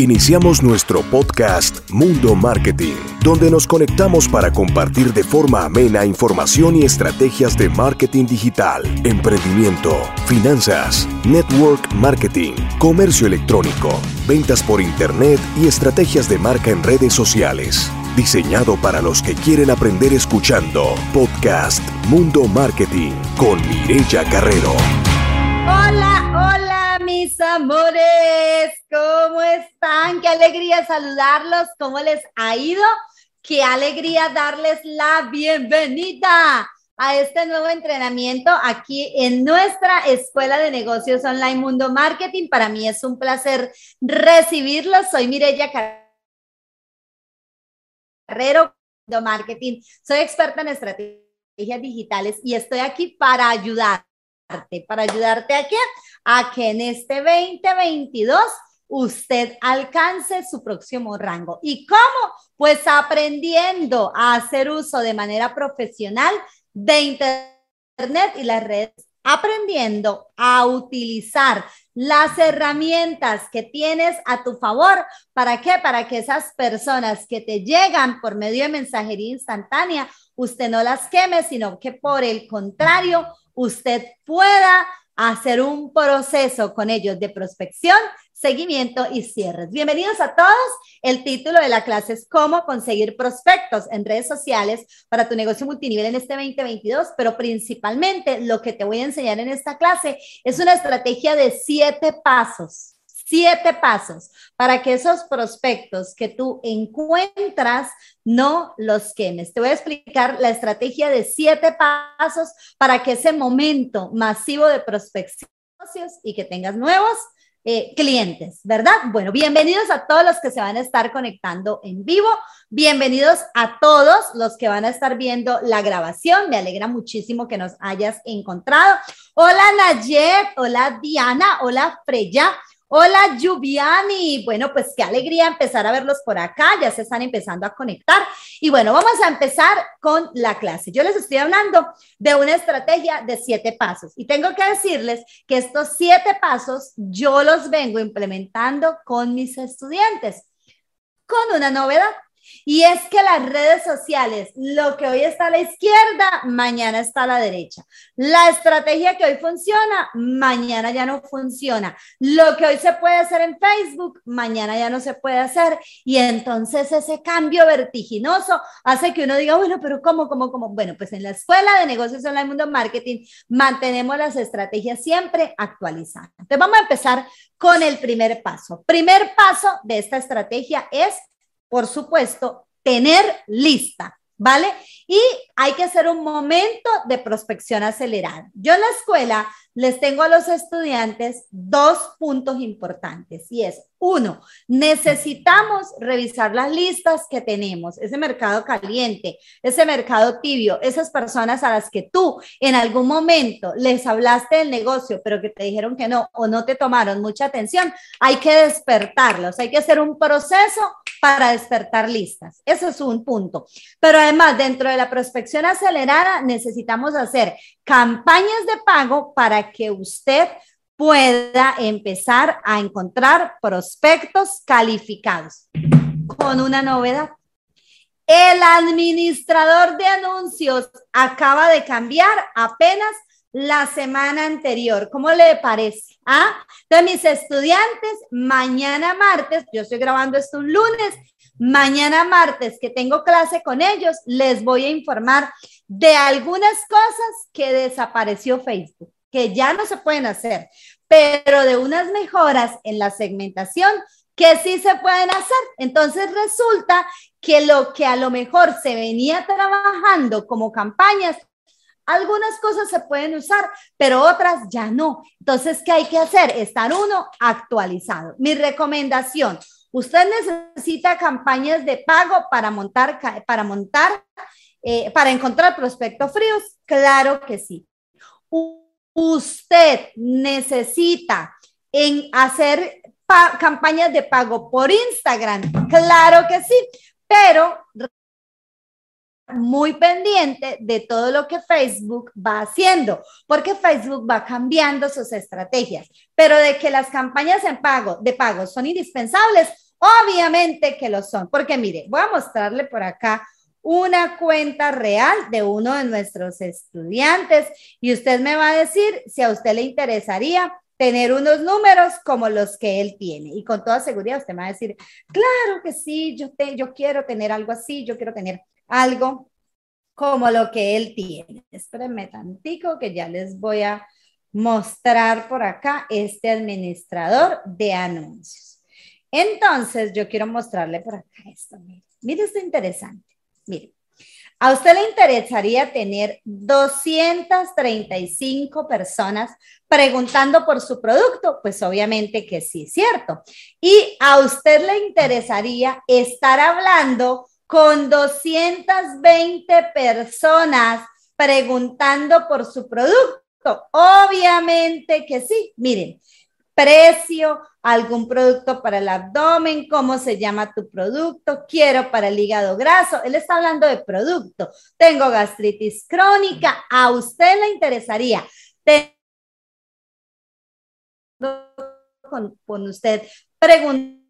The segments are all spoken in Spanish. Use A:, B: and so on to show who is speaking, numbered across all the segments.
A: Iniciamos nuestro podcast Mundo Marketing, donde nos conectamos para compartir de forma amena información y estrategias de marketing digital, emprendimiento, finanzas, network marketing, comercio electrónico, ventas por internet y estrategias de marca en redes sociales. Diseñado para los que quieren aprender escuchando. Podcast Mundo Marketing con Mireya Carrero.
B: Hola, mis amores, ¿cómo están? Qué alegría saludarlos, ¿cómo les ha ido? Qué alegría darles la bienvenida a este nuevo entrenamiento aquí en nuestra Escuela de Negocios Online Mundo Marketing. Para mí es un placer recibirlos. Soy Mireya Carrero, de Marketing. Soy experta en estrategias digitales y estoy aquí para ayudar para ayudarte a qué? A que en este 2022 usted alcance su próximo rango. ¿Y cómo? Pues aprendiendo a hacer uso de manera profesional de Internet y las redes, aprendiendo a utilizar las herramientas que tienes a tu favor. ¿Para qué? Para que esas personas que te llegan por medio de mensajería instantánea, usted no las queme, sino que por el contrario, usted pueda hacer un proceso con ellos de prospección, seguimiento y cierres. Bienvenidos a todos. El título de la clase es cómo conseguir prospectos en redes sociales para tu negocio multinivel en este 2022, pero principalmente lo que te voy a enseñar en esta clase es una estrategia de siete pasos siete pasos para que esos prospectos que tú encuentras no los quemes. Te voy a explicar la estrategia de siete pasos para que ese momento masivo de prospección y que tengas nuevos eh, clientes, ¿verdad? Bueno, bienvenidos a todos los que se van a estar conectando en vivo. Bienvenidos a todos los que van a estar viendo la grabación. Me alegra muchísimo que nos hayas encontrado. Hola Nayet, hola Diana, hola Freya. Hola, Yubiani. Bueno, pues qué alegría empezar a verlos por acá. Ya se están empezando a conectar. Y bueno, vamos a empezar con la clase. Yo les estoy hablando de una estrategia de siete pasos. Y tengo que decirles que estos siete pasos yo los vengo implementando con mis estudiantes con una novedad. Y es que las redes sociales, lo que hoy está a la izquierda, mañana está a la derecha. La estrategia que hoy funciona, mañana ya no funciona. Lo que hoy se puede hacer en Facebook, mañana ya no se puede hacer. Y entonces ese cambio vertiginoso hace que uno diga, bueno, pero ¿cómo, cómo, cómo? Bueno, pues en la Escuela de Negocios Online Mundo Marketing mantenemos las estrategias siempre actualizadas. Entonces vamos a empezar con el primer paso. Primer paso de esta estrategia es por supuesto, tener lista, ¿vale? Y hay que hacer un momento de prospección acelerada. Yo en la escuela les tengo a los estudiantes dos puntos importantes y es, uno, necesitamos revisar las listas que tenemos, ese mercado caliente, ese mercado tibio, esas personas a las que tú en algún momento les hablaste del negocio, pero que te dijeron que no o no te tomaron mucha atención, hay que despertarlos, hay que hacer un proceso para despertar listas. Eso es un punto. Pero además, dentro de la prospección acelerada, necesitamos hacer campañas de pago para que usted pueda empezar a encontrar prospectos calificados. Con una novedad. El administrador de anuncios acaba de cambiar apenas la semana anterior. ¿Cómo le parece? ¿Ah? Entonces, mis estudiantes, mañana martes, yo estoy grabando esto un lunes, mañana martes que tengo clase con ellos, les voy a informar de algunas cosas que desapareció Facebook, que ya no se pueden hacer, pero de unas mejoras en la segmentación que sí se pueden hacer. Entonces resulta que lo que a lo mejor se venía trabajando como campañas algunas cosas se pueden usar, pero otras ya no. Entonces, ¿qué hay que hacer? Estar uno actualizado. Mi recomendación, usted necesita campañas de pago para montar, para montar, eh, para encontrar prospectos fríos. Claro que sí. usted necesita en hacer campañas de pago por Instagram. Claro que sí, pero muy pendiente de todo lo que Facebook va haciendo, porque Facebook va cambiando sus estrategias, pero de que las campañas en pago, de pago son indispensables, Obviamente que lo son, porque mire, voy a mostrarle por acá una cuenta real de uno de nuestros estudiantes y usted me va a decir si a usted le interesaría tener unos números como los que él tiene. Y con toda seguridad usted me va a decir, claro que sí, yo, te, yo quiero tener algo así, yo quiero tener algo como lo que él tiene. Espérenme tantico que ya les voy a mostrar por acá este administrador de anuncios. Entonces, yo quiero mostrarle por acá esto. Mire, mire esto interesante. Mire, ¿a usted le interesaría tener 235 personas preguntando por su producto? Pues obviamente que sí, cierto. ¿Y a usted le interesaría estar hablando con 220 personas preguntando por su producto? Obviamente que sí. Miren, precio, algún producto para el abdomen, cómo se llama tu producto, quiero para el hígado graso. Él está hablando de producto. Tengo gastritis crónica. A usted le interesaría con, usted preguntando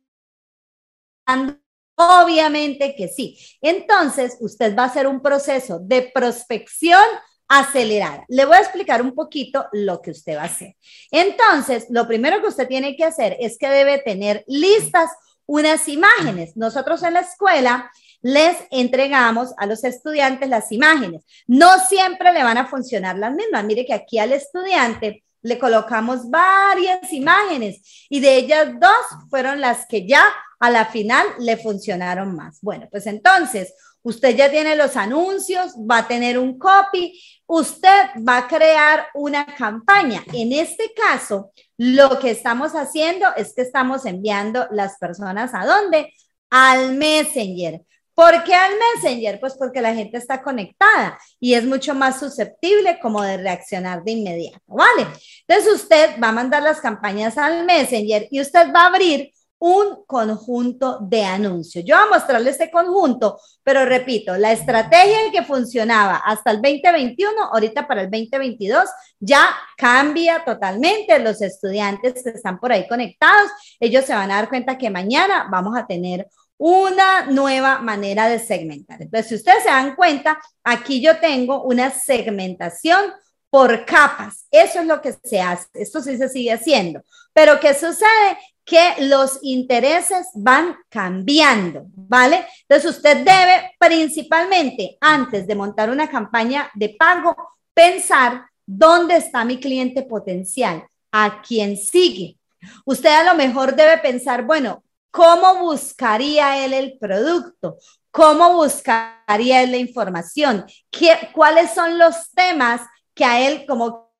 B: Obviamente que sí. Entonces, usted va a hacer un proceso de prospección acelerada. Le voy a explicar un poquito lo que usted va a hacer. Entonces, lo primero que usted tiene que hacer es que debe tener listas unas imágenes. Nosotros en la escuela les entregamos a los estudiantes las imágenes. No siempre le van a funcionar las mismas. Mire que aquí al estudiante le colocamos varias imágenes y de ellas dos fueron las que ya a la final le funcionaron más. Bueno, pues entonces usted ya tiene los anuncios, va a tener un copy, usted va a crear una campaña. En este caso, lo que estamos haciendo es que estamos enviando las personas a dónde? Al Messenger. ¿Por qué al Messenger? Pues porque la gente está conectada y es mucho más susceptible como de reaccionar de inmediato, ¿vale? Entonces usted va a mandar las campañas al Messenger y usted va a abrir un conjunto de anuncios. Yo voy a mostrarle este conjunto, pero repito, la estrategia que funcionaba hasta el 2021, ahorita para el 2022, ya cambia totalmente. Los estudiantes que están por ahí conectados, ellos se van a dar cuenta que mañana vamos a tener una nueva manera de segmentar. Entonces, si ustedes se dan cuenta, aquí yo tengo una segmentación por capas. Eso es lo que se hace. Esto sí se sigue haciendo. Pero ¿qué sucede? que los intereses van cambiando, ¿vale? Entonces usted debe principalmente, antes de montar una campaña de pago, pensar dónde está mi cliente potencial, a quién sigue. Usted a lo mejor debe pensar, bueno, ¿cómo buscaría él el producto? ¿Cómo buscaría él la información? ¿Qué, ¿Cuáles son los temas que a él como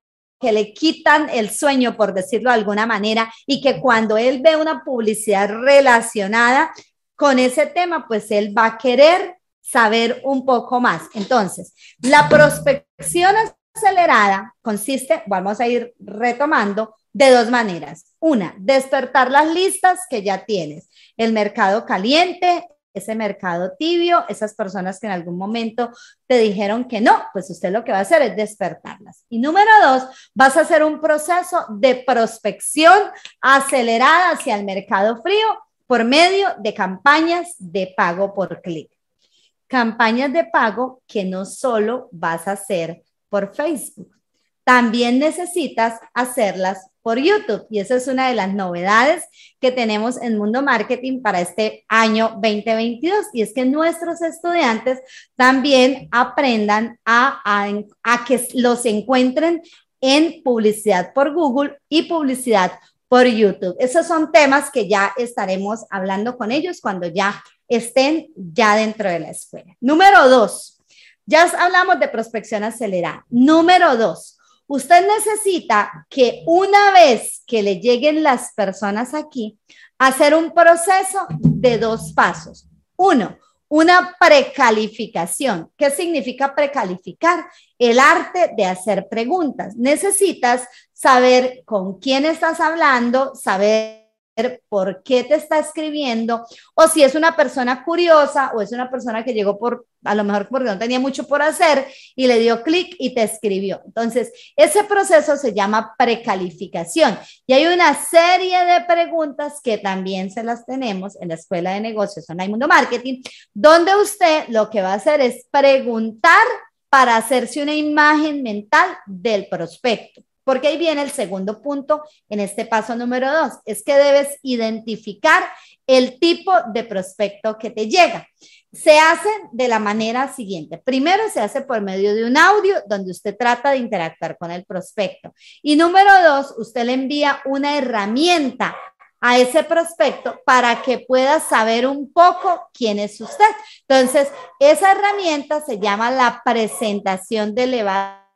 B: que le quitan el sueño, por decirlo de alguna manera, y que cuando él ve una publicidad relacionada con ese tema, pues él va a querer saber un poco más. Entonces, la prospección acelerada consiste, vamos a ir retomando, de dos maneras. Una, despertar las listas que ya tienes, el mercado caliente, ese mercado tibio, esas personas que en algún momento te dijeron que no, pues usted lo que va a hacer es despertarlas. Y número dos, vas a hacer un proceso de prospección acelerada hacia el mercado frío por medio de campañas de pago por clic. Campañas de pago que no solo vas a hacer por Facebook, también necesitas hacerlas por YouTube. Y esa es una de las novedades que tenemos en Mundo Marketing para este año 2022. Y es que nuestros estudiantes también aprendan a, a, que los encuentren en publicidad por Google y publicidad por YouTube. Esos son temas que ya estaremos hablando con ellos cuando ya estén ya dentro de la escuela. Número dos, ya hablamos de prospección acelerada. Número dos, Usted necesita que una vez que le lleguen las personas aquí, hacer un proceso de dos pasos. Uno, una precalificación. ¿Qué significa precalificar? El arte de hacer preguntas. Necesitas saber con quién estás hablando, saber por qué te está escribiendo o si es una persona curiosa o es una persona que llegó por, a lo mejor porque no tenía mucho por hacer y le dio clic y te escribió. Entonces, ese proceso se llama precalificación y hay una serie de preguntas que también se las tenemos en la Escuela de Negocios Online Mundo Marketing, donde usted lo que va a hacer es preguntar para hacerse una imagen mental del prospecto. Porque ahí viene el segundo punto en este paso número dos, es que debes identificar el tipo de prospecto que te llega. Se hace de la manera siguiente. Primero se hace por medio de un audio donde usted trata de interactuar con el prospecto. Y número dos, usted le envía una herramienta a ese prospecto para que pueda saber un poco quién es usted. Entonces, esa herramienta se llama la presentación de elevado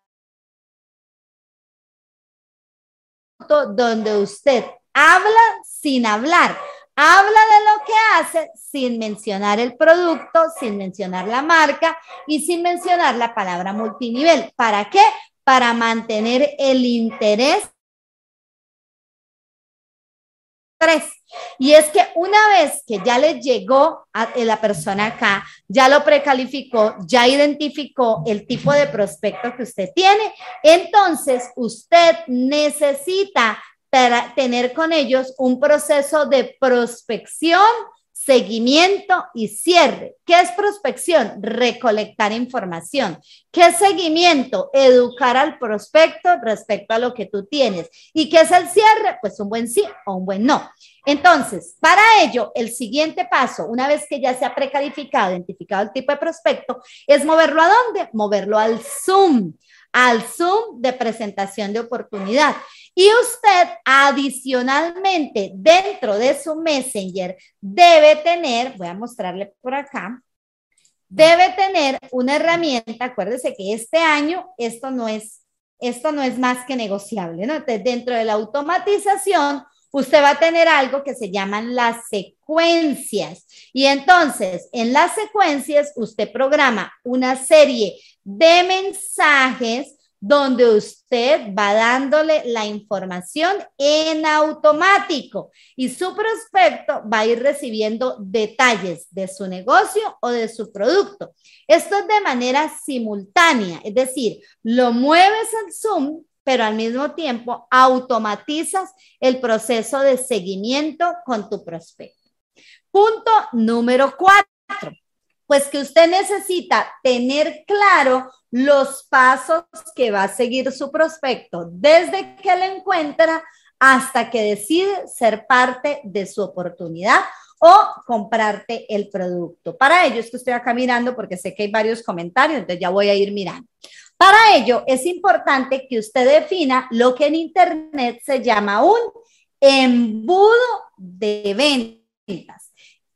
B: donde usted habla sin hablar, habla de lo que hace sin mencionar el producto, sin mencionar la marca y sin mencionar la palabra multinivel. ¿Para qué? Para mantener el interés. Y es que una vez que ya le llegó a la persona acá, ya lo precalificó, ya identificó el tipo de prospecto que usted tiene, entonces usted necesita tener con ellos un proceso de prospección seguimiento y cierre. ¿Qué es prospección? Recolectar información. ¿Qué es seguimiento? Educar al prospecto respecto a lo que tú tienes. ¿Y qué es el cierre? Pues un buen sí o un buen no. Entonces, para ello, el siguiente paso, una vez que ya se ha precalificado, identificado el tipo de prospecto, es moverlo a dónde? Moverlo al Zoom, al Zoom de presentación de oportunidad. Y usted adicionalmente dentro de su Messenger debe tener, voy a mostrarle por acá, debe tener una herramienta, acuérdese que este año esto no es, esto no es más que negociable, ¿no? Dentro de la automatización, usted va a tener algo que se llaman las secuencias. Y entonces, en las secuencias, usted programa una serie de mensajes donde usted va dándole la información en automático y su prospecto va a ir recibiendo detalles de su negocio o de su producto. Esto es de manera simultánea, es decir, lo mueves al Zoom, pero al mismo tiempo automatizas el proceso de seguimiento con tu prospecto. Punto número cuatro pues que usted necesita tener claro los pasos que va a seguir su prospecto desde que le encuentra hasta que decide ser parte de su oportunidad o comprarte el producto. Para ello es que estoy acá mirando porque sé que hay varios comentarios, entonces ya voy a ir mirando. Para ello es importante que usted defina lo que en Internet se llama un embudo de ventas.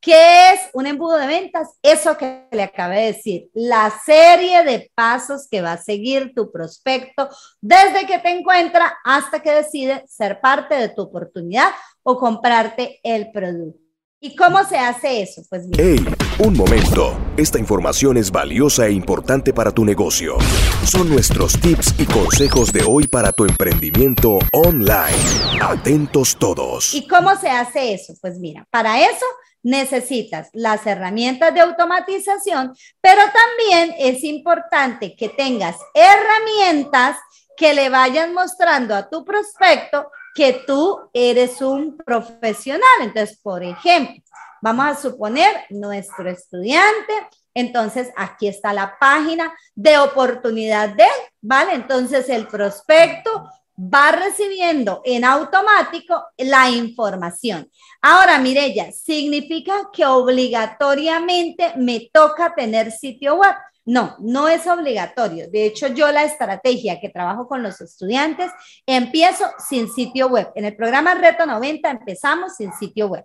B: ¿Qué es un embudo de ventas? Eso que le acabé de decir, la serie de pasos que va a seguir tu prospecto desde que te encuentra hasta que decide ser parte de tu oportunidad o comprarte el producto. ¿Y cómo se hace eso?
A: Pues Hey, un momento. Esta información es valiosa e importante para tu negocio. Son nuestros tips y consejos de hoy para tu emprendimiento online. Atentos todos.
B: ¿Y cómo se hace eso? Pues mira, para eso necesitas las herramientas de automatización, pero también es importante que tengas herramientas que le vayan mostrando a tu prospecto que tú eres un profesional. Entonces, por ejemplo, vamos a suponer nuestro estudiante, entonces aquí está la página de oportunidad de, ¿vale? Entonces el prospecto va recibiendo en automático la información. Ahora, Mirella, ¿significa que obligatoriamente me toca tener sitio web? No, no es obligatorio. De hecho, yo la estrategia que trabajo con los estudiantes, empiezo sin sitio web. En el programa Reto 90 empezamos sin sitio web.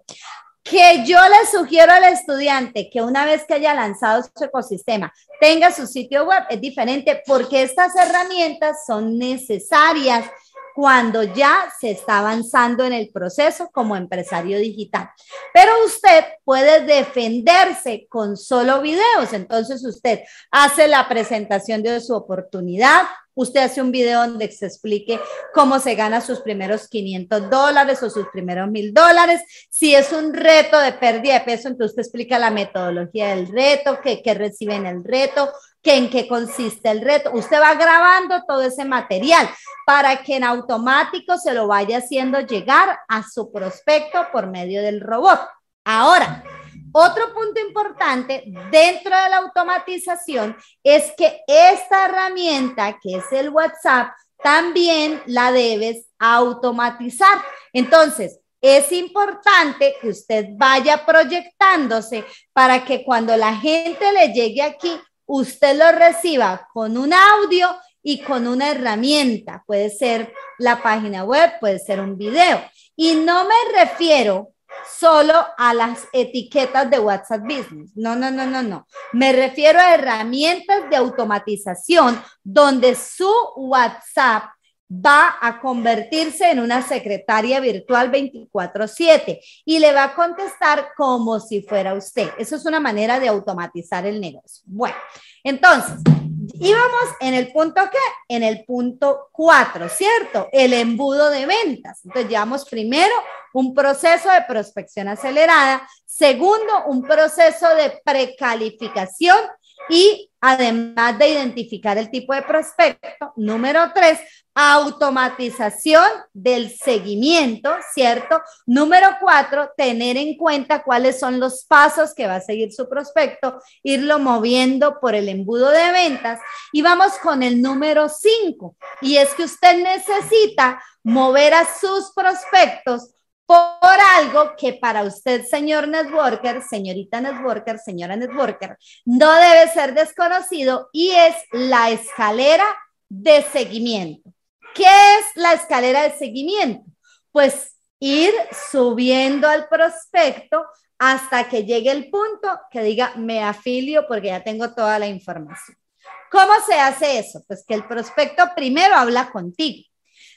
B: Que yo le sugiero al estudiante que una vez que haya lanzado su ecosistema tenga su sitio web es diferente porque estas herramientas son necesarias cuando ya se está avanzando en el proceso como empresario digital. Pero usted puede defenderse con solo videos. Entonces usted hace la presentación de su oportunidad, usted hace un video donde se explique cómo se gana sus primeros 500 dólares o sus primeros 1000 dólares. Si es un reto de pérdida de peso, entonces usted explica la metodología del reto, qué, qué recibe en el reto, qué, en qué consiste el reto. Usted va grabando todo ese material para que en automático se lo vaya haciendo llegar a su prospecto por medio del robot. Ahora, otro punto importante dentro de la automatización es que esta herramienta, que es el WhatsApp, también la debes automatizar. Entonces, es importante que usted vaya proyectándose para que cuando la gente le llegue aquí, usted lo reciba con un audio y con una herramienta. Puede ser la página web, puede ser un video. Y no me refiero solo a las etiquetas de WhatsApp Business. No, no, no, no, no. Me refiero a herramientas de automatización donde su WhatsApp va a convertirse en una secretaria virtual 24/7 y le va a contestar como si fuera usted. Eso es una manera de automatizar el negocio. Bueno, entonces, íbamos en el punto qué? En el punto 4, ¿cierto? El embudo de ventas. Entonces, llevamos primero un proceso de prospección acelerada, segundo, un proceso de precalificación y además de identificar el tipo de prospecto, número tres, automatización del seguimiento, ¿cierto? Número cuatro, tener en cuenta cuáles son los pasos que va a seguir su prospecto, irlo moviendo por el embudo de ventas. Y vamos con el número cinco, y es que usted necesita mover a sus prospectos por algo que para usted, señor networker, señorita networker, señora networker, no debe ser desconocido y es la escalera de seguimiento. ¿Qué es la escalera de seguimiento? Pues ir subiendo al prospecto hasta que llegue el punto que diga me afilio porque ya tengo toda la información. ¿Cómo se hace eso? Pues que el prospecto primero habla contigo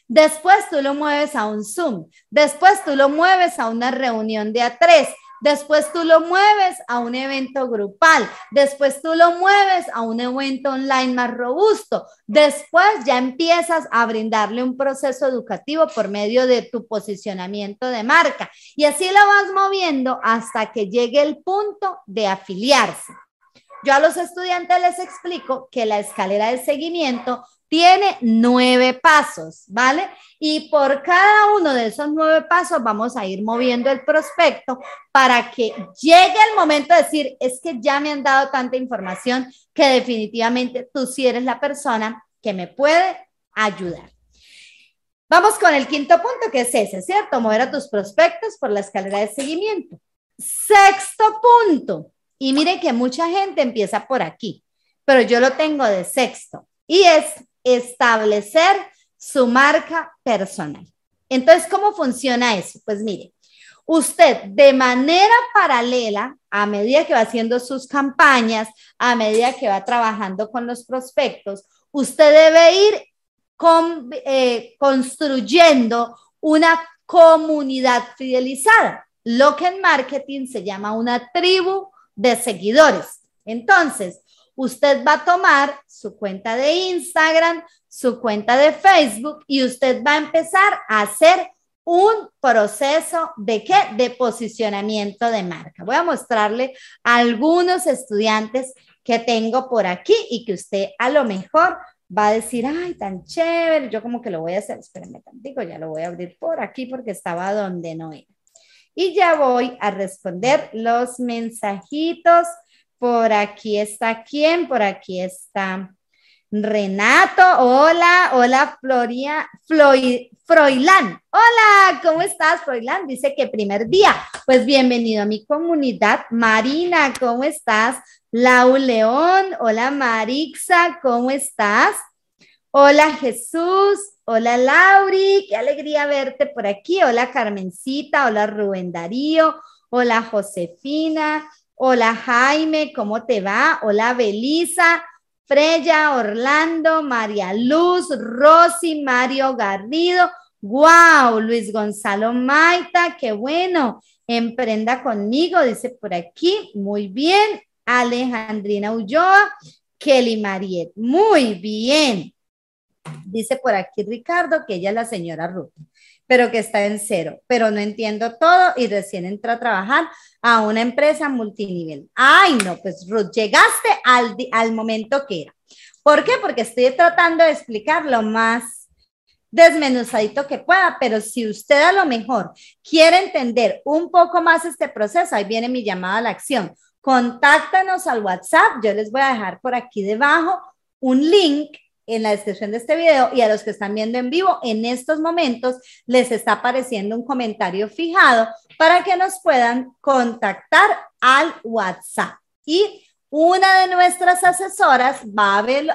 B: Después tú lo mueves a un Zoom. Después tú lo mueves a una reunión de a tres. Después tú lo mueves a un evento grupal. Después tú lo mueves a un evento online más robusto. Después ya empiezas a brindarle un proceso educativo por medio de tu posicionamiento de marca. Y así lo vas moviendo hasta que llegue el punto de afiliarse. Yo a los estudiantes les explico que la escalera de seguimiento tiene nueve pasos, ¿vale? Y por cada uno de esos nueve pasos vamos a ir moviendo el prospecto para que llegue el momento de decir, es que ya me han dado tanta información que definitivamente tú sí eres la persona que me puede ayudar. Vamos con el quinto punto, que es ese, ¿cierto? Mover a tus prospectos por la escalera de seguimiento. Sexto punto, y mire que mucha gente empieza por aquí, pero yo lo tengo de sexto, y es establecer su marca personal. Entonces, ¿cómo funciona eso? Pues mire, usted de manera paralela, a medida que va haciendo sus campañas, a medida que va trabajando con los prospectos, usted debe ir eh, construyendo una comunidad fidelizada, lo que en marketing se llama una tribu de seguidores. Entonces, usted va a tomar su cuenta de Instagram, su cuenta de Facebook y usted va a empezar a hacer un proceso de qué? De posicionamiento de marca. Voy a mostrarle algunos estudiantes que tengo por aquí y que usted a lo mejor va a decir, ay, tan chévere, yo como que lo voy a hacer, espérenme tantito, ya lo voy a abrir por aquí porque estaba donde no era. Y ya voy a responder los mensajitos por aquí está quién, por aquí está Renato. Hola, hola Floria, Floy, Froilán. Hola, ¿cómo estás, Froilán? Dice que primer día. Pues bienvenido a mi comunidad. Marina, ¿cómo estás? Lau León, hola Marixa, ¿cómo estás? Hola Jesús, hola Lauri, qué alegría verte por aquí. Hola Carmencita, hola Rubén Darío, hola Josefina, Hola Jaime, ¿cómo te va? Hola Belisa, Freya, Orlando, María Luz, Rosy, Mario Garrido. ¡Wow! Luis Gonzalo Maita, qué bueno. Emprenda conmigo, dice por aquí. Muy bien. Alejandrina Ulloa, Kelly Mariet. Muy bien. Dice por aquí Ricardo que ella es la señora Ruth, pero que está en cero, pero no entiendo todo y recién entró a trabajar a una empresa multinivel. Ay, no, pues Ruth, llegaste al, al momento que era. ¿Por qué? Porque estoy tratando de explicar lo más desmenuzadito que pueda, pero si usted a lo mejor quiere entender un poco más este proceso, ahí viene mi llamada a la acción. Contáctanos al WhatsApp, yo les voy a dejar por aquí debajo un link en la descripción de este video y a los que están viendo en vivo, en estos momentos les está apareciendo un comentario fijado para que nos puedan contactar al WhatsApp. Y una de nuestras asesoras va a ver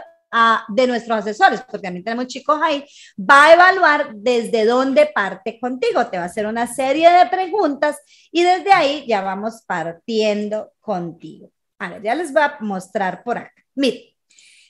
B: de nuestros asesores, porque también tenemos chicos ahí, va a evaluar desde dónde parte contigo. Te va a hacer una serie de preguntas y desde ahí ya vamos partiendo contigo. A ver, ya les voy a mostrar por acá. Mire,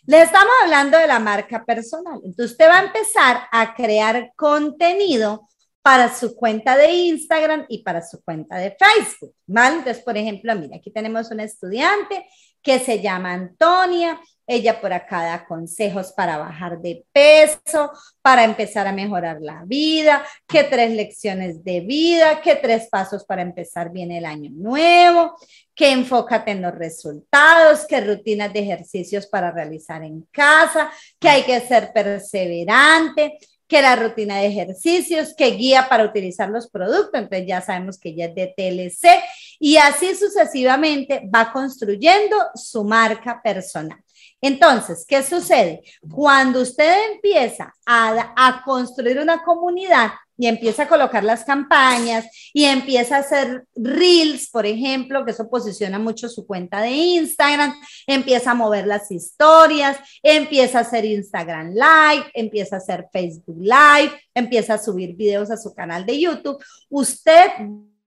B: le estamos hablando de la marca personal. Entonces, usted va a empezar a crear contenido para su cuenta de Instagram y para su cuenta de Facebook, ¿vale? Entonces, por ejemplo, mira, aquí tenemos una estudiante que se llama Antonia. Ella por acá da consejos para bajar de peso, para empezar a mejorar la vida, que tres lecciones de vida, que tres pasos para empezar bien el año nuevo, que enfócate en los resultados, que rutinas de ejercicios para realizar en casa, que hay que ser perseverante, que la rutina de ejercicios, que guía para utilizar los productos, entonces ya sabemos que ella es de TLC y así sucesivamente va construyendo su marca personal. Entonces, ¿qué sucede? Cuando usted empieza a, construir una comunidad y empieza a colocar las campañas y empieza a hacer reels, por ejemplo, que eso posiciona mucho su cuenta de Instagram, empieza a mover las historias, empieza a hacer Instagram Live, empieza a hacer Facebook Live, empieza a subir videos a su canal de YouTube, usted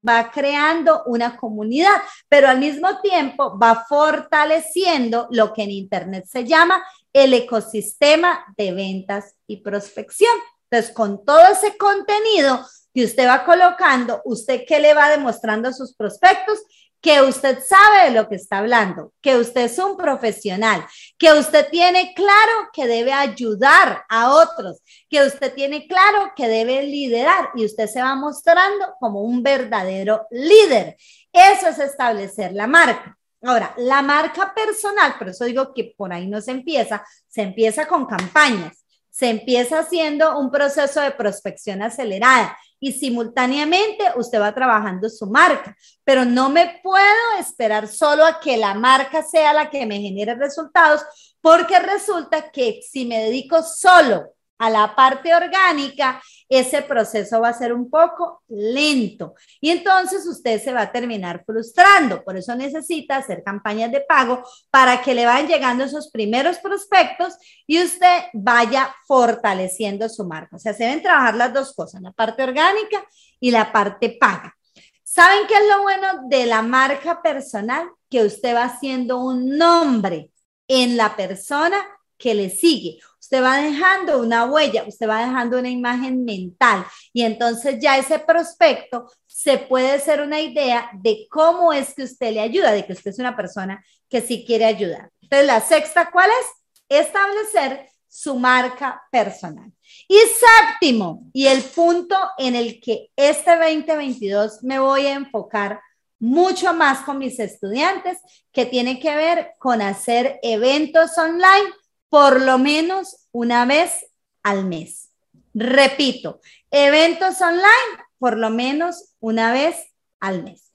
B: va creando una comunidad, pero al mismo tiempo va fortaleciendo lo que en Internet se llama el ecosistema de ventas y prospección. Entonces, con todo ese contenido que usted va colocando, ¿usted qué le va demostrando a sus prospectos? Que usted sabe de lo que está hablando, que usted es un profesional, que usted tiene claro que debe ayudar a otros, que usted tiene claro que debe liderar y usted se va mostrando como un verdadero líder. Eso es establecer la marca. Ahora, la marca personal, por eso digo que por ahí no se empieza, se empieza con campañas, se empieza haciendo un proceso de prospección acelerada y simultáneamente usted va trabajando su marca. Pero no me puedo esperar solo a que la marca sea la que me genere resultados, porque resulta que si me dedico solo a la parte orgánica, ese proceso va a ser un poco lento y entonces usted se va a terminar frustrando. Por eso necesita hacer campañas de pago para que le vayan llegando esos primeros prospectos y usted vaya fortaleciendo su marca. O sea, se deben trabajar las dos cosas, la parte orgánica y la parte paga. ¿Saben qué es lo bueno de la marca personal? Que usted va haciendo un nombre en la persona que le sigue. Usted va dejando una huella, usted va dejando una imagen mental y entonces ya ese prospecto se puede hacer una idea de cómo es que usted le ayuda, de que usted es una persona que sí quiere ayudar. Entonces, la sexta, ¿cuál es? Establecer su marca personal. Y séptimo, y el punto en el que este 2022 me voy a enfocar mucho más con mis estudiantes, que tiene que ver con hacer eventos online por lo menos una vez al mes. Repito, eventos online por lo menos una vez al mes.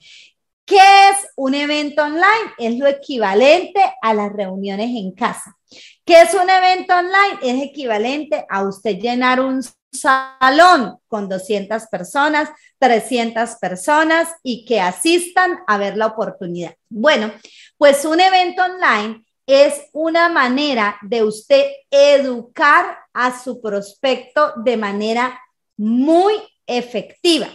B: ¿Qué es un evento online? Es lo equivalente a las reuniones en casa. ¿Qué es un evento online? Es equivalente a usted llenar un salón con 200 personas, 300 personas y que asistan a ver la oportunidad. Bueno, pues un evento online es una manera de usted educar a su prospecto de manera muy efectiva.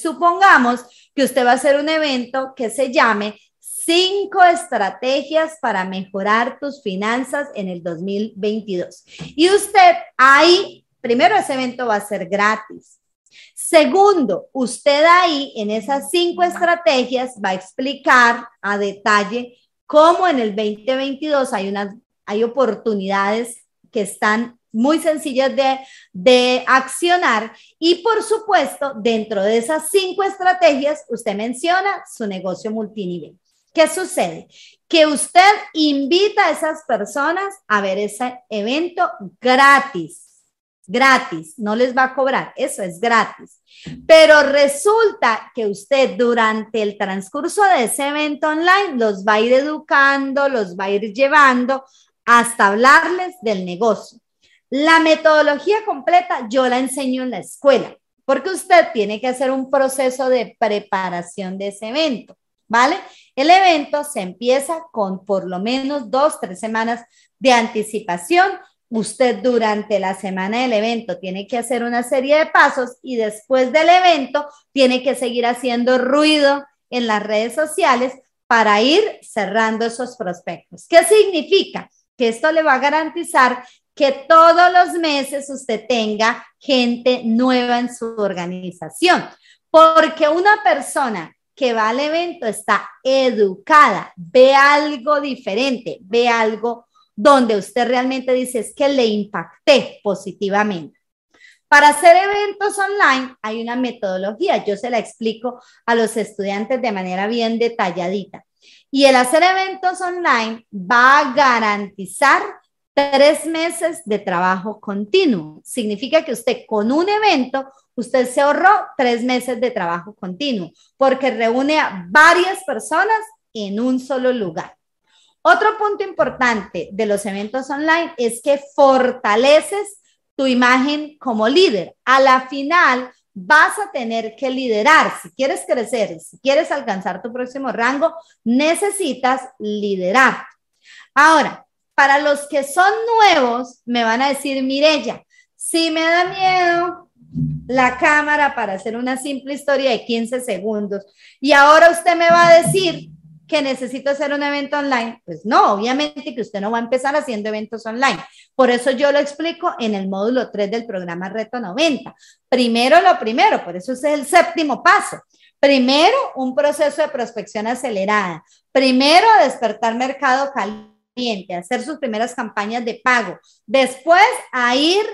B: supongamos que usted va a hacer un evento que se llame cinco estrategias para mejorar tus finanzas en el 2022. Y usted ahí, primero ese evento va a ser gratis. Segundo, usted ahí en esas cinco estrategias va a explicar a detalle cómo en el 2022 hay, unas, hay oportunidades que están muy sencillas de, de accionar y por supuesto, dentro de esas cinco estrategias, usted menciona su negocio multinivel. ¿Qué sucede? Que usted invita a esas personas a ver ese evento gratis gratis, no les va a cobrar, eso es gratis. Pero resulta que usted durante el transcurso de ese evento online los va a ir educando, los va a ir llevando hasta hablarles del negocio. La metodología completa yo la enseño en la escuela, porque usted tiene que hacer un proceso de preparación de ese evento, ¿vale? El evento se empieza con por lo menos dos, tres semanas de anticipación usted durante la semana del evento tiene que hacer una serie de pasos y después del evento tiene que seguir haciendo ruido en las redes sociales para ir cerrando esos prospectos. ¿Qué significa? Que esto le va a garantizar que todos los meses usted tenga gente nueva en su organización, porque una persona que va al evento está educada, ve algo diferente, ve algo donde usted realmente dice es que le impacté positivamente. Para hacer eventos online hay una metodología, yo se la explico a los estudiantes de manera bien detalladita. Y el hacer eventos online va a garantizar tres meses de trabajo continuo. Significa que usted con un evento, usted se ahorró tres meses de trabajo continuo porque reúne a varias personas en un solo lugar. Otro punto importante de los eventos online es que fortaleces tu imagen como líder. A la final vas a tener que liderar. Si quieres crecer, si quieres alcanzar tu próximo rango, necesitas liderar. Ahora, para los que son nuevos, me van a decir, Mirella, si me da miedo la cámara para hacer una simple historia de 15 segundos y ahora usted me va a decir que necesito hacer un evento online. Pues no, obviamente que usted no va a empezar haciendo eventos online. Por eso yo lo explico en el módulo 3 del programa Reto 90. Primero lo primero, por eso es el séptimo paso. Primero, un proceso de prospección acelerada. Primero, despertar mercado caliente, hacer sus primeras campañas de pago. Después, a ir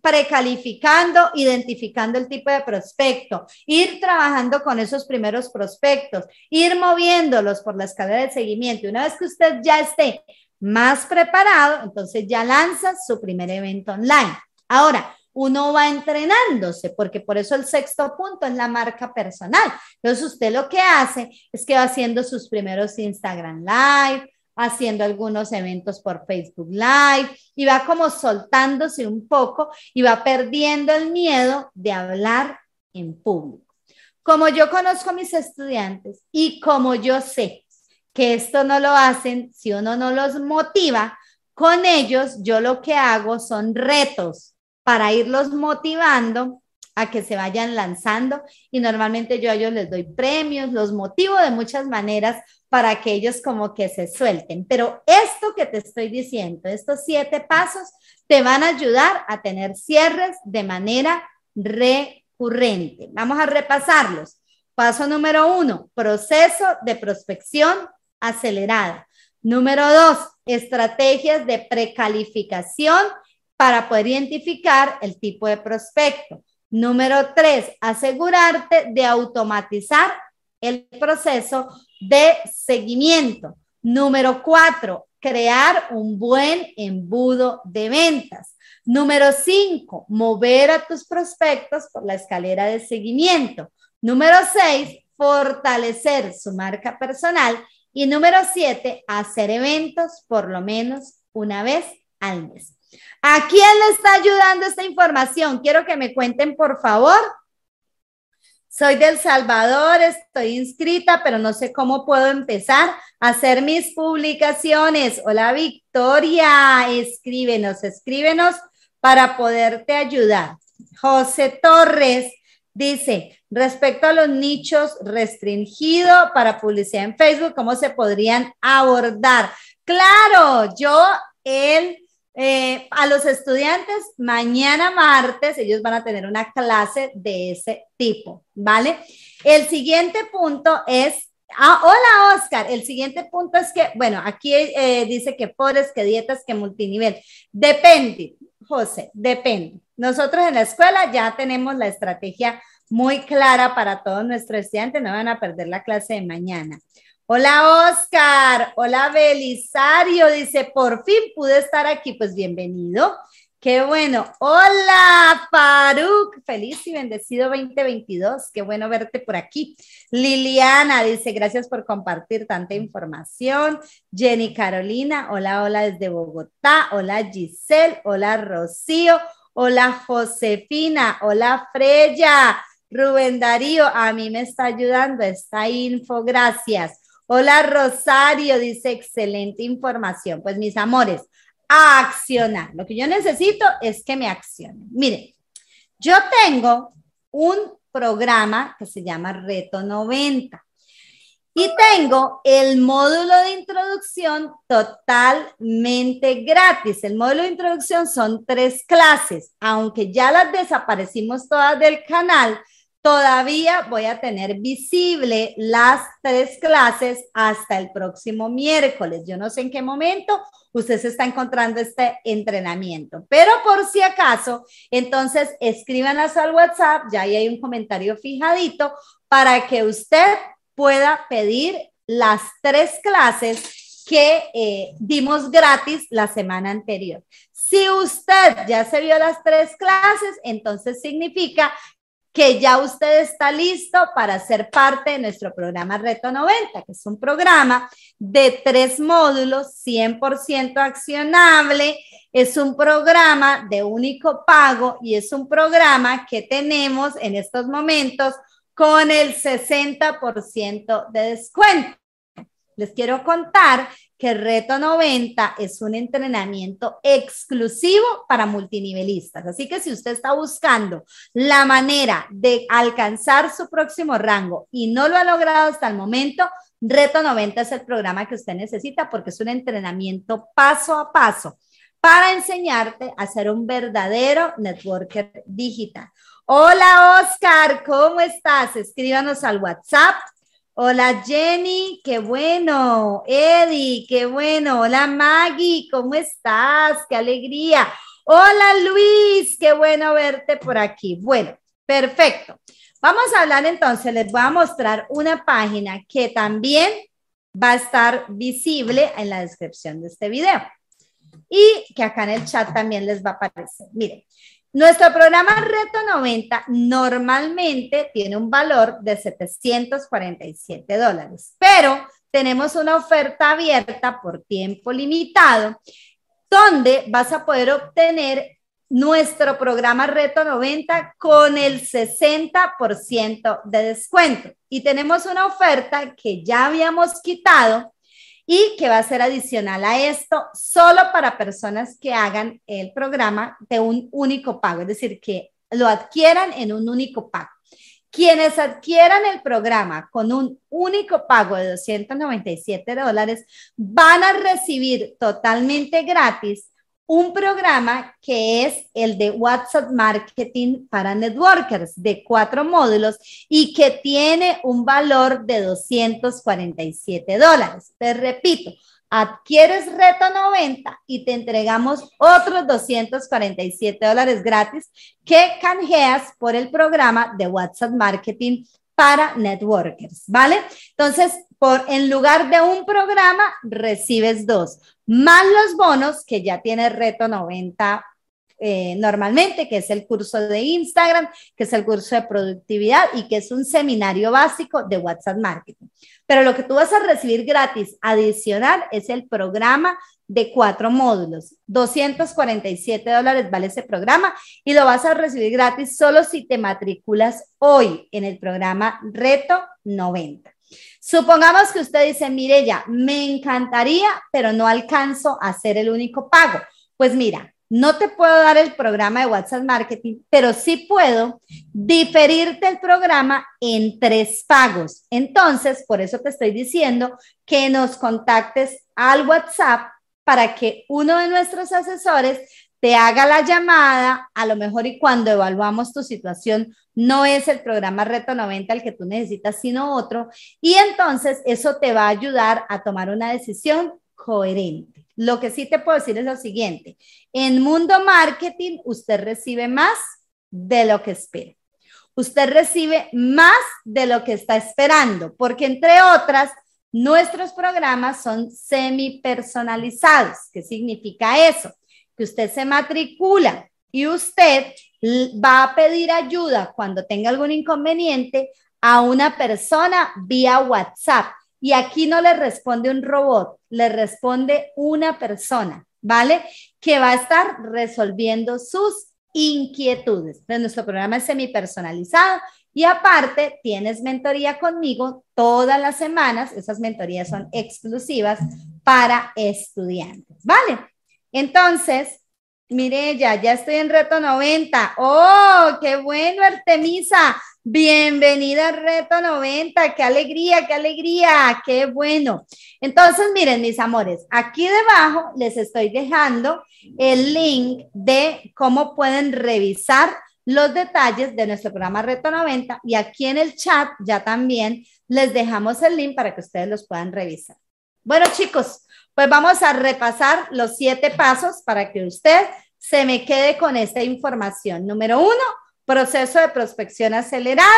B: precalificando, identificando el tipo de prospecto, ir trabajando con esos primeros prospectos, ir moviéndolos por la escalera de seguimiento. Una vez que usted ya esté más preparado, entonces ya lanza su primer evento online. Ahora, uno va entrenándose, porque por eso el sexto punto es la marca personal. Entonces, usted lo que hace es que va haciendo sus primeros Instagram Live, haciendo algunos eventos por Facebook Live y va como soltándose un poco y va perdiendo el miedo de hablar en público. Como yo conozco a mis estudiantes y como yo sé que esto no lo hacen si uno no los motiva, con ellos yo lo que hago son retos para irlos motivando a que se vayan lanzando y normalmente yo a ellos les doy premios, los motivo de muchas maneras para que ellos como que se suelten. Pero esto que te estoy diciendo, estos siete pasos, te van a ayudar a tener cierres de manera recurrente. Vamos a repasarlos. Paso número uno, proceso de prospección acelerada. Número dos, estrategias de precalificación para poder identificar el tipo de prospecto. Número tres, asegurarte de automatizar el proceso de seguimiento. Número cuatro, crear un buen embudo de ventas. Número cinco, mover a tus prospectos por la escalera de seguimiento. Número seis, fortalecer su marca personal. Y número siete, hacer eventos por lo menos una vez al mes. ¿A quién le está ayudando esta información? Quiero que me cuenten, por favor. Soy del Salvador, estoy inscrita, pero no sé cómo puedo empezar a hacer mis publicaciones. Hola Victoria, escríbenos, escríbenos para poderte ayudar. José Torres dice, respecto a los nichos restringidos para publicidad en Facebook, ¿cómo se podrían abordar? Claro, yo el eh, a los estudiantes, mañana martes, ellos van a tener una clase de ese tipo, ¿vale? El siguiente punto es Ah, hola Oscar, el siguiente punto es que, bueno, aquí eh, dice que pobres, que dietas, que multinivel. Depende, José, depende. Nosotros en la escuela ya tenemos la estrategia muy clara para todos nuestros estudiantes, no van a perder la clase de mañana. Hola Oscar, hola Belisario, dice, por fin pude estar aquí, pues bienvenido. Qué bueno. Hola, Faruk. Feliz y bendecido 2022. Qué bueno verte por aquí. Liliana dice, gracias por compartir tanta información. Jenny Carolina, hola, hola desde Bogotá. Hola, Giselle. Hola, Rocío. Hola, Josefina. Hola, Freya. Rubén Darío, a mí me está ayudando esta info. Gracias. Hola, Rosario. Dice, excelente información. Pues mis amores accionar. Lo que yo necesito es que me accionen. Miren, yo tengo un programa que se llama Reto 90 y tengo el módulo de introducción totalmente gratis. El módulo de introducción son tres clases, aunque ya las desaparecimos todas del canal todavía voy a tener visible las tres clases hasta el próximo miércoles. Yo no sé en qué momento usted se está encontrando este entrenamiento, pero por si acaso, entonces escríbanos al WhatsApp, ya ahí hay un comentario fijadito para que usted pueda pedir las tres clases que eh, dimos gratis la semana anterior. Si usted ya se vio las tres clases, entonces significa que ya usted está listo para ser parte de nuestro programa Reto 90, que es un programa de tres módulos 100% accionable. Es un programa de único pago y es un programa que tenemos en estos momentos con el 60% de descuento. Les quiero contar que Reto 90 es un entrenamiento exclusivo para multinivelistas. Así que si usted está buscando la manera de alcanzar su próximo rango y no lo ha logrado hasta el momento, Reto 90 es el programa que usted necesita porque es un entrenamiento paso a paso para enseñarte a ser un verdadero networker digital. Hola Oscar, ¿cómo estás? Escríbanos al WhatsApp Hola Jenny, qué bueno. Eddie, qué bueno. Hola Maggie, ¿cómo estás? Qué alegría. Hola Luis, qué bueno verte por aquí. Bueno, perfecto. Vamos a hablar entonces, les voy a mostrar una página que también va a estar visible en la descripción de este video y que acá en el chat también les va a aparecer. Miren, nuestro programa Reto 90 normalmente tiene un valor de 747 dólares, pero tenemos una oferta abierta por tiempo limitado donde vas a poder obtener nuestro programa Reto 90 con el 60% de descuento. Y tenemos una oferta que ya habíamos quitado y que va a ser adicional a esto solo para personas que hagan el programa de un único pago, es decir, que lo adquieran en un único pago. Quienes adquieran el programa con un único pago de 297 dólares van a recibir totalmente gratis un programa que es el de WhatsApp Marketing para Networkers de cuatro módulos y que tiene un valor de 247 dólares. Te repito, adquieres Reto 90 y te entregamos otros 247 dólares gratis que canjeas por el programa de WhatsApp Marketing para networkers, ¿vale? Entonces, por en lugar de un programa, recibes dos más los bonos que ya tiene Reto 90 eh, normalmente, que es el curso de Instagram, que es el curso de productividad y que es un seminario básico de WhatsApp Marketing. Pero lo que tú vas a recibir gratis adicional es el programa de cuatro módulos. 247 dólares vale ese programa y lo vas a recibir gratis solo si te matriculas hoy en el programa Reto 90. Supongamos que usted dice, mire ya, me encantaría, pero no alcanzo a hacer el único pago. Pues mira, no te puedo dar el programa de WhatsApp Marketing, pero sí puedo diferirte el programa en tres pagos. Entonces, por eso te estoy diciendo que nos contactes al WhatsApp para que uno de nuestros asesores te haga la llamada, a lo mejor y cuando evaluamos tu situación no es el programa Reto 90 el que tú necesitas, sino otro. Y entonces eso te va a ayudar a tomar una decisión coherente. Lo que sí te puedo decir es lo siguiente, en Mundo Marketing usted recibe más de lo que espera. Usted recibe más de lo que está esperando, porque entre otras, nuestros programas son semi personalizados. ¿Qué significa eso? Que usted se matricula y usted va a pedir ayuda cuando tenga algún inconveniente a una persona vía WhatsApp. Y aquí no le responde un robot, le responde una persona, ¿vale? Que va a estar resolviendo sus inquietudes. nuestro programa es semipersonalizado y aparte tienes mentoría conmigo todas las semanas. Esas mentorías son exclusivas para estudiantes, ¿vale? Entonces, Mire, ya, ya estoy en reto 90. ¡Oh, qué bueno, Artemisa! Bienvenida al reto 90. ¡Qué alegría, qué alegría! ¡Qué bueno! Entonces, miren, mis amores, aquí debajo les estoy dejando el link de cómo pueden revisar los detalles de nuestro programa Reto 90 y aquí en el chat ya también les dejamos el link para que ustedes los puedan revisar. Bueno, chicos, pues vamos a repasar los siete pasos para que usted se me quede con esta información. Número uno, proceso de prospección acelerada,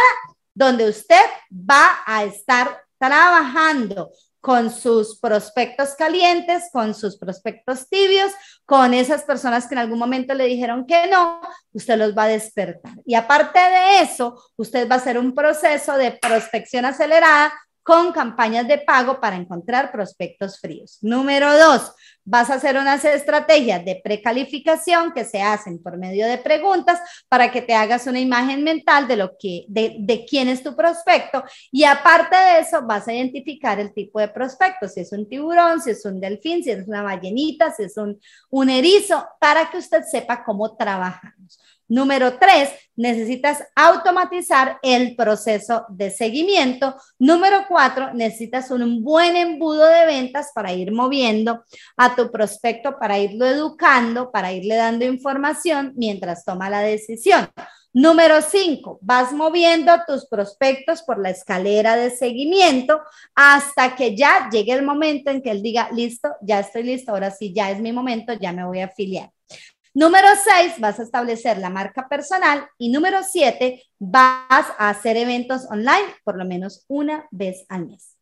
B: donde usted va a estar trabajando con sus prospectos calientes, con sus prospectos tibios, con esas personas que en algún momento le dijeron que no, usted los va a despertar. Y aparte de eso, usted va a hacer un proceso de prospección acelerada con campañas de pago para encontrar prospectos fríos. Número dos, vas a hacer unas estrategias de precalificación que se hacen por medio de preguntas para que te hagas una imagen mental de lo que, de, quién es tu prospecto. Y aparte de eso, vas a identificar el tipo de prospecto, si es un tiburón, si es un delfín, si es una ballenita, si es un, un erizo, para que usted sepa cómo trabajamos. Número tres, necesitas automatizar el proceso de seguimiento. Número cuatro, necesitas un buen embudo de ventas para ir moviendo a tu prospecto, para irlo educando, para irle dando información mientras toma la decisión. Número cinco, vas moviendo tus prospectos por la escalera de seguimiento hasta que ya llegue el momento en que él diga, listo, ya estoy listo, ahora sí, ya es mi momento, ya me voy a afiliar. Número seis, vas a establecer la marca personal. Y número siete, vas a hacer eventos online por lo menos una vez al mes.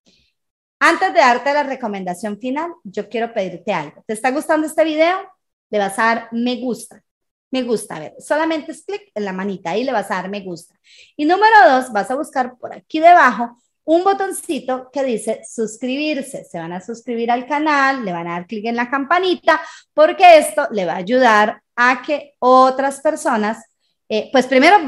B: Antes de darte la recomendación final, yo quiero pedirte algo. ¿Te está gustando este video? Le vas a dar me gusta. Me gusta, a ver, solamente es clic en la manita y le vas a dar me gusta. Y número dos, vas a buscar por aquí debajo un botoncito que dice suscribirse. Se van a suscribir al canal, le van a dar clic en la campanita, porque esto le va a ayudar a que otras personas eh, pues primero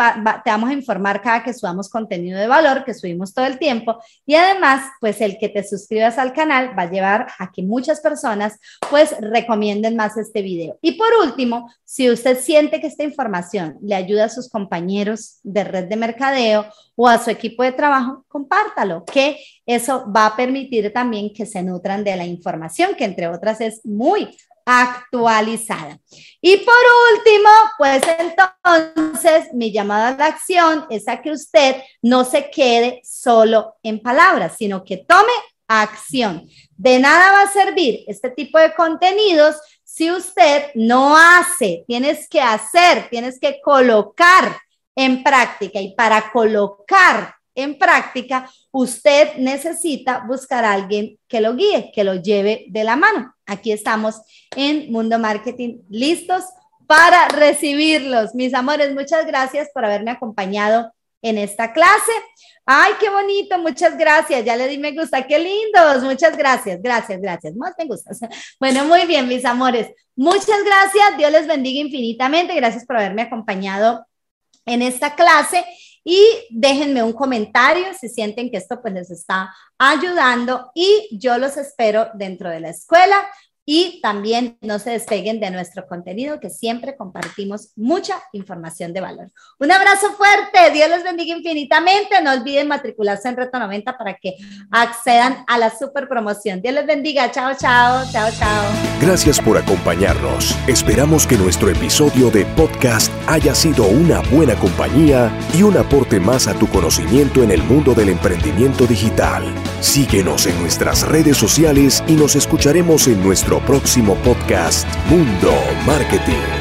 B: te vamos a informar cada que subamos contenido de valor, que subimos todo el tiempo, y además, pues el que te suscribas al canal va a llevar a que muchas personas pues recomienden más este video. Y por último, si usted siente que esta información le ayuda a sus compañeros de red de mercadeo o a su equipo de trabajo, compártalo, que eso va a permitir también que se nutran de la información, que entre otras es muy actualizada. Y por último, pues entonces mi llamada a la acción es a que usted no se quede solo en palabras, sino que tome acción. De nada va a servir este tipo de contenidos si usted no hace, tienes que hacer, tienes que colocar en práctica y para colocar en práctica, usted necesita buscar a alguien que lo guíe, que lo lleve de la mano. Aquí estamos en Mundo Marketing listos para recibirlos. Mis amores, muchas gracias por haberme acompañado en esta clase. Ay, qué bonito, muchas gracias. Ya le di me gusta, qué lindos. Muchas gracias, gracias, gracias. Más me gusta. Bueno, muy bien, mis amores. Muchas gracias. Dios les bendiga infinitamente. Gracias por haberme acompañado en esta clase y déjenme un comentario si sienten que esto pues les está ayudando y yo los espero dentro de la escuela y también no se despeguen de nuestro contenido que siempre compartimos mucha información de valor. Un abrazo fuerte, Dios les bendiga infinitamente. No olviden matricularse en Reto 90 para que accedan a la super promoción. Dios les bendiga. Chao, chao, chao, chao.
A: Gracias por acompañarnos. Esperamos que nuestro episodio de podcast haya sido una buena compañía y un aporte más a tu conocimiento en el mundo del emprendimiento digital. Síguenos en nuestras redes sociales y nos escucharemos en nuestro próximo podcast Mundo Marketing.